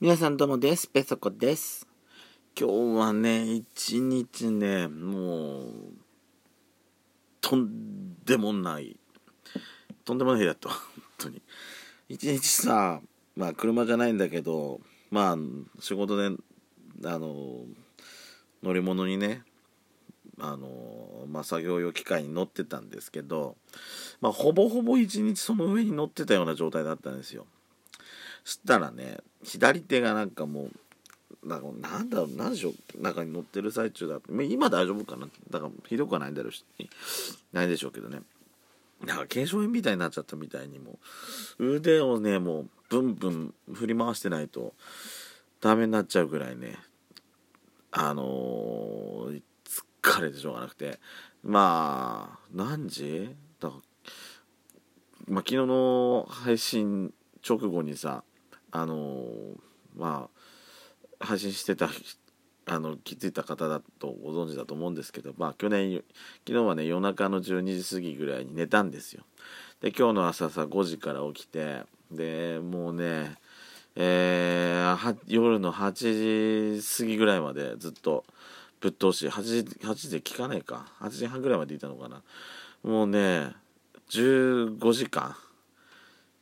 皆さんどうもです。ペソコです。今日はね、一日ね、もう、とんでもない、とんでもない日だと、本当に。一日さ、まあ車じゃないんだけど、まあ仕事で、あの、乗り物にね、あの、まあ作業用機械に乗ってたんですけど、まあほぼほぼ一日その上に乗ってたような状態だったんですよ。したらね左手がなんかもうなんだろう何でしょう中に乗ってる最中だって。今大丈夫かなだからひどくはないんだろうしないでしょうけどね。なんか軽症炎みたいになっちゃったみたいにも腕をねもうブンブン振り回してないとダメになっちゃうぐらいね。あのー、疲れてしょうがなくて。まあ何時？だからまあ昨日の配信直後にさあのまあ配信してたあの気づいた方だとご存知だと思うんですけどまあ去年昨日はね夜中の12時過ぎぐらいに寝たんですよ。で今日の朝さ5時から起きてでもうねえー、夜の8時過ぎぐらいまでずっとぶっ通し8時 ,8 時で聞かないか。8時半ぐらいまでいたのかな。もうね15時間。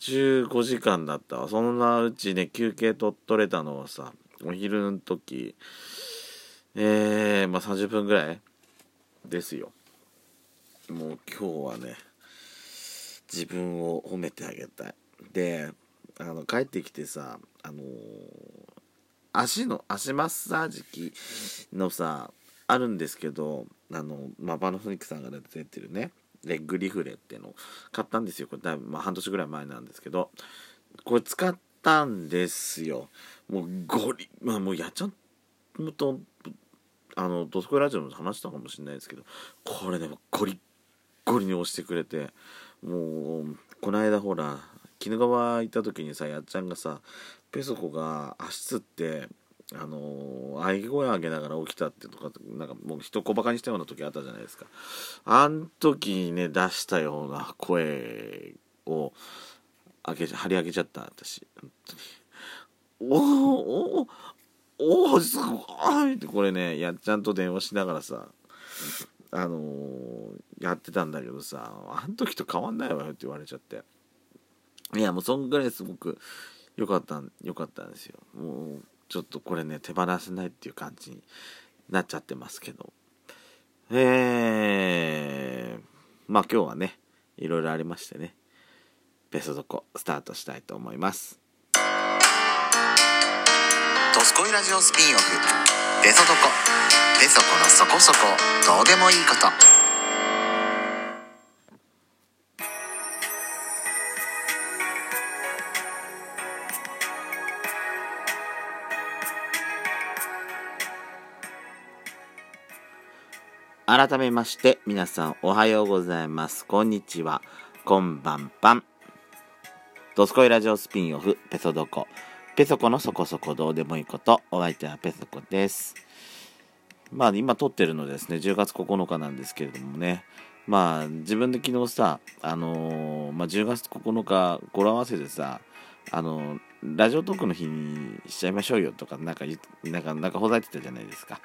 15時間だったわ。そんなうちね休憩と取れたのはさお昼の時えー、まあ30分ぐらいですよ。もう今日はね自分を褒めてあげたい。であの帰ってきてさあのー、足の足マッサージ機のさあるんですけどあの、まあ、バノフニックさんが出てるね。レッグリフレっていうのを買ったんですよ。これだいぶ、まあ、半年ぐらい前なんですけど。これ使ったんですよ。もうゴリまあもうやっちゃうとあのドスコイラジオの話したかもしれないですけど。これでもゴリッゴリに押してくれて。もうこの間ほら鬼怒川行った時にさやっちゃんがさペソコが足つってあのー、喘ぎ声上げながら起きたってとかなんかもう人小バカにしたような時あったじゃないですか。あん時にね出したような声を上げ張り上げちゃった私本当におおおおおすごいってこれねやっちゃんと電話しながらさあのー、やってたんだけどさあん時と変わんないわよって言われちゃって。いやもうそんぐらいすごく良かった良かったんですよ。もうちょっとこれね手放せないっていう感じになっちゃってますけど。えー、まあ今日はねいろいろありましてねベストドコスタートしたいと思います。ドスコイラジオスピンオフ。ベソドコベソコのそこそこ。どうでもいいこと。改めまして皆さんおはようございます。こんにちは。こんばんぱん。ドスコイラジオスピンオフペソドコ。ペソコのそこそこどうでもいいこと。お相手はペソコです。まあ今撮ってるのですね、10月9日なんですけれどもね。まあ自分で昨日さ、あのー、まあ10月9日語呂合わせでさ、あのー、ラジオトークの日にしちゃいましょうよとか、なんか、なんか、なんかほざいてたじゃないですか。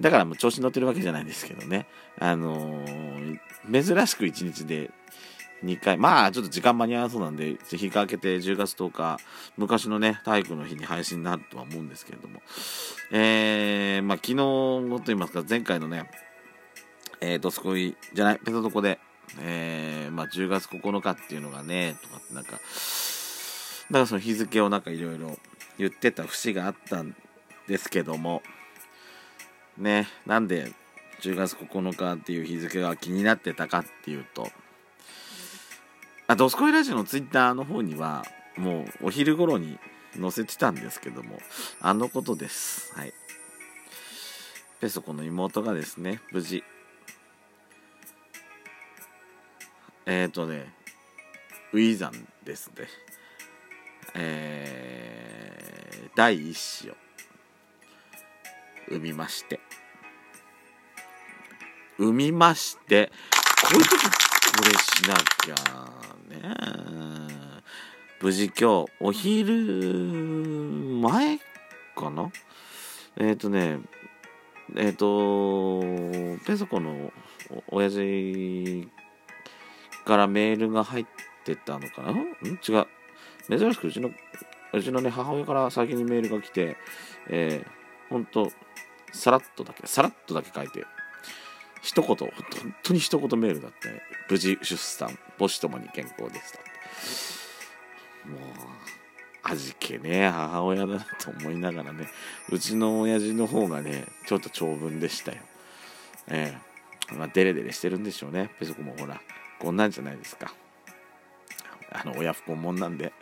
だからもう調子に乗ってるわけじゃないんですけどね。あのー、珍しく1日で2回、まあちょっと時間間に合わそうなんで、日が明けて10月10日、昔のね、体育の日に配信になるとは思うんですけれども、えー、まあ昨日と言いますか、前回のね、えー、ドスコイじゃない、ペソドコで、えー、まあ10月9日っていうのがね、とかってなんか、なんかその日付をなんかいろいろ言ってた節があったんですけども、ね、なんで10月9日っていう日付が気になってたかっていうと、あ、ドスコイラジオのツイッターの方には、もうお昼頃に載せてたんですけども、あのことです。はい。ペソコの妹がですね、無事、えっ、ー、とね、ウィザンですね。えー、第一子を産みまして。産みましてこういう時これしなきゃね。無事今日お昼前かな？えっ、ー、とねえっ、ー、とペソコの親父からメールが入ってたのかな？ん？違う。珍しくうちのうちのね母親から先にメールが来てえー、ほんとさらっとだけさらっとだけ書いて一言本当に一言メールだって無事出産母子ともに健康でしたもう味気ね母親だなと思いながらねうちの親父の方がねちょっと長文でしたよ。ええー、まあデレデレしてるんでしょうね。ペソコもほらこんなんじゃないですか。あの親不孝もんなんで。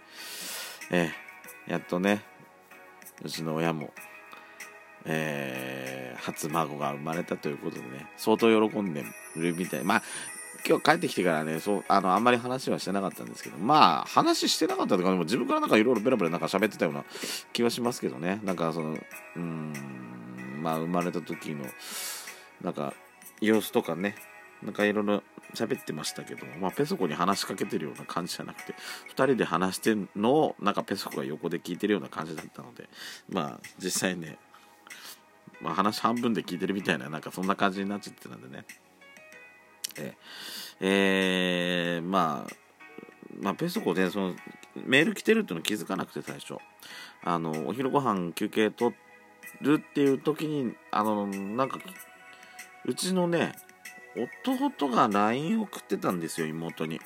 えー、やっとねうちの親もえー、初孫が生まれたということでね相当喜んでるみたい。まあ今日帰ってきてからねそうあのあんまり話はしてなかったんですけどまあ話してなかったとかでも自分からなんかいろいろベラベラなんか喋ってたような気はしますけどね。なんかそのうんまあ生まれた時のなんか様子とかねなんかいろいろ喋ってましたけどまあ、ペソコに話しかけてるような感じじゃなくて2人で話してるのをなんかペソコが横で聞いてるような感じだったのでまあ実際ね、まあ、話半分で聞いてるみたいななんかそんな感じになっちゃってたんでね。ええー、まあまあ、ペソコでそのメール来てるっていうの気づかなくて最初。あのお昼ご飯休憩取るっていう時にあのなんかうちのね弟が LINE 送ってたんですよ妹に。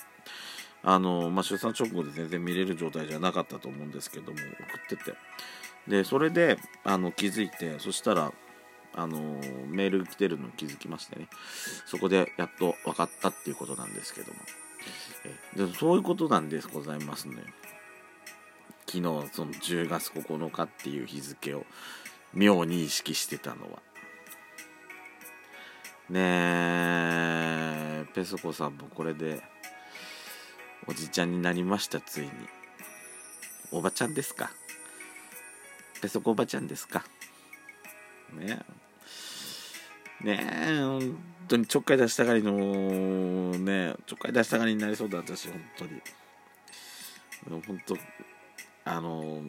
あの、まあ、出産直後で全然見れる状態じゃなかったと思うんですけども送ってて。でそれであの気づいてそしたらあのメール来てるの気づきましてね。そこでやっと分かったっていうことなんですけども。えでそういうことなんですございますね。昨日その10月9日っていう日付を妙に意識してたのは。ねえペソコさんもこれでおじちゃんになりましたついに。おばちゃんですか？ペソコおばちゃんですか？ねねえ本当にちょっかい出したがりのねちょっかい出したがりになりそうだ私本当に。本当あの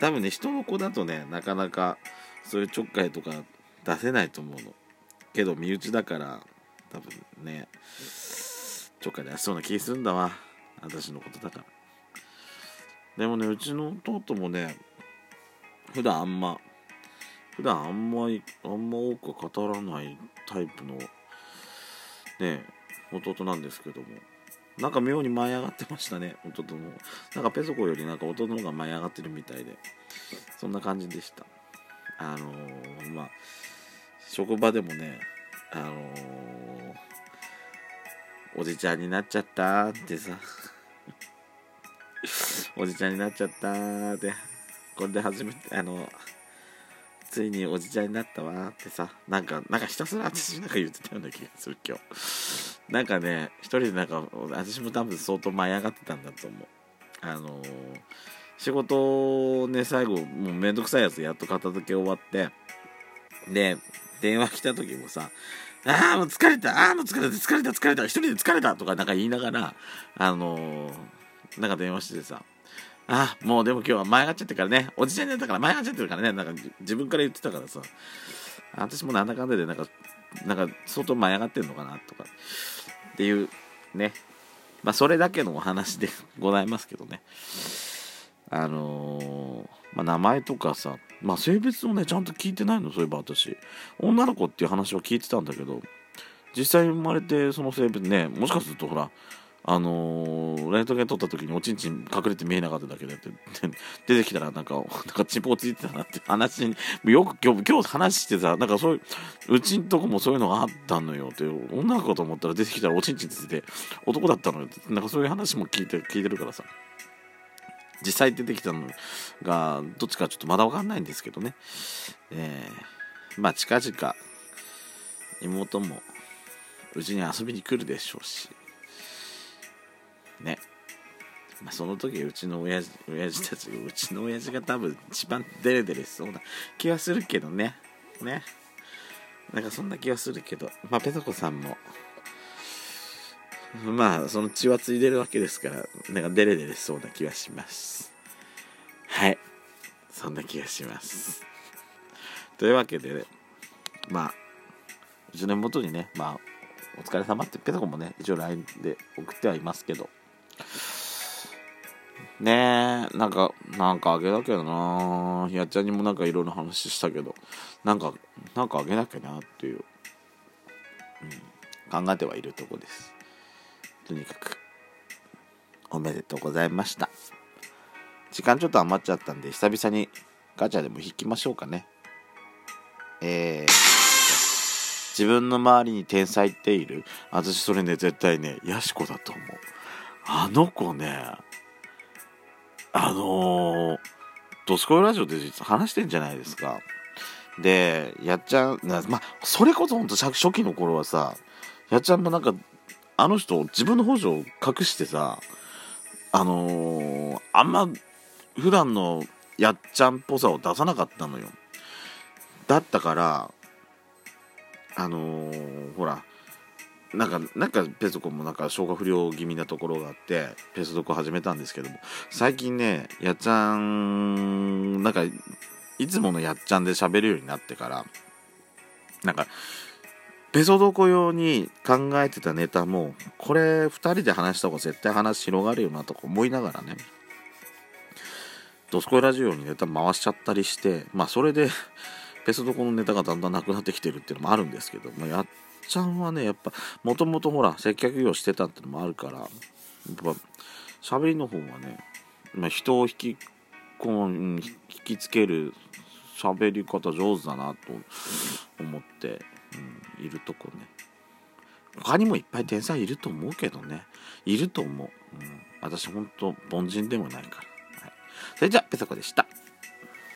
多分ね人の子だとねなかなかそういうちょっかいとか出せないと思うの。けど身内だから多分ねちょっかい出しそうな気するんだわ。私のことだから。でもねうちの弟もね普段あんま普段あんまりあんま多く語らないタイプのね弟なんですけども。なんか妙に舞い上がってましたね弟の。なんかペソコよりなんか弟の方が舞い上がってるみたいで。そんな感じでした。あのー、まあ職場でもね、あのー、おじちゃんになっちゃったってさ おじちゃんになっちゃったって、これで初めて、あの、ついにおじちゃんになったわってさ、なんか、なんかひたすら私なんか言ってたような気がする今日。なんかね、一人でなんか、私も多分相当舞い上がってたんだと思う。あのー、仕事ね、最後、もうめんどくさいやつやっと片付け終わって、で、電話来た時もさ、ああ、もう疲れた、ああ、もう疲れた、疲れた、疲れた、一人で疲れたとかなんか言いながら、あのー、なんか電話しててさ、ああ、もうでも今日は前がっちゃってからね、おじちゃんになったから前がっちゃってるからね、なんか自分から言ってたからさ、私もなんだかんだでなんか、なんか相当舞い上がってんのかなとか、っていうね、まあそれだけのお話でございますけどね。あのー、まあ、名前とかさ、まあ、性別をねちゃんと聞いてないのそういえば私。女の子っていう話は聞いてたんだけど実際生まれてその性別ねもしかするとほらあのー、レントゲン撮った時におちんちん隠れて見えなかっただけでって 出てきたらなんかなんかチンポついてたなって話によく今日今日話してさなんかそういううちんとこもそういうのがあったのよって女の子と思ったら出てきたらおちんちんついて男だったのよってなんかそういう話も聞いて聞いてるからさ。実際出てきたのがどっちかちょっとまだ分かんないんですけどね、えー、まあ近々妹もうちに遊びに来るでしょうし。ね。まあ、その時うちの親父親父たちうちの親父が多分一番デレデレしそうな気はするけどね。ね。なんかそんな気はするけど。まあペソコさんもまあ、その血はついでるわけですから、なんかデレデレしそうな気はします。はい。そんな気がします。というわけで、ね、まあ1年ごとにねまあお疲れ様ってペタコもね一応 LINE で送ってはいますけど。ねえなんかなんかあげなきゃな。ひやちゃんにもなんかいろいろ話したけど。なんかなんかあげなきゃなっていう、うん、考えてはいるとこです。とにかくおめでとうございました。時間ちょっと余っちゃったんで久々にガチャでも引きましょうかね。えー、自分の周りに天才っている？私それね絶対ねヤシコだと思う。あの子ねあのー、ドスコイラジオで実は話してんじゃないですか。でやっちゃんまあそれこそほんと初期の頃はさやっちゃんもなんかあの人自分の補助を隠してさあのー、あんま普段のやっちゃんっぽさを出さなかったのよ。だったからあのー、ほらなんかなんかペソコもなんか消化不良気味なところがあってペソドコ始めたんですけども。最近ねやっちゃんなんかいつものやっちゃんで喋るようになってからなんかペソドコ用に考えてたネタもこれ2人で話した方が絶対話広がるよなとか思いながらね。ドスコイラジオにネタ回しちゃったりしてまあそれでペソドコのネタがだんだんなくなってきてるっていうのもあるんですけど、まあ、やっちゃんはねやっぱもともとほら接客業してたっていうのもあるからやっぱ喋りの方はね、まあ、人を引きこう引きつける喋り方上手だなと思って、うん、いるとこね。他にもいっぱい天才いると思うけどね。いると思う、うん、私ほんと凡人でもないから、はい、それじゃあペソコでした。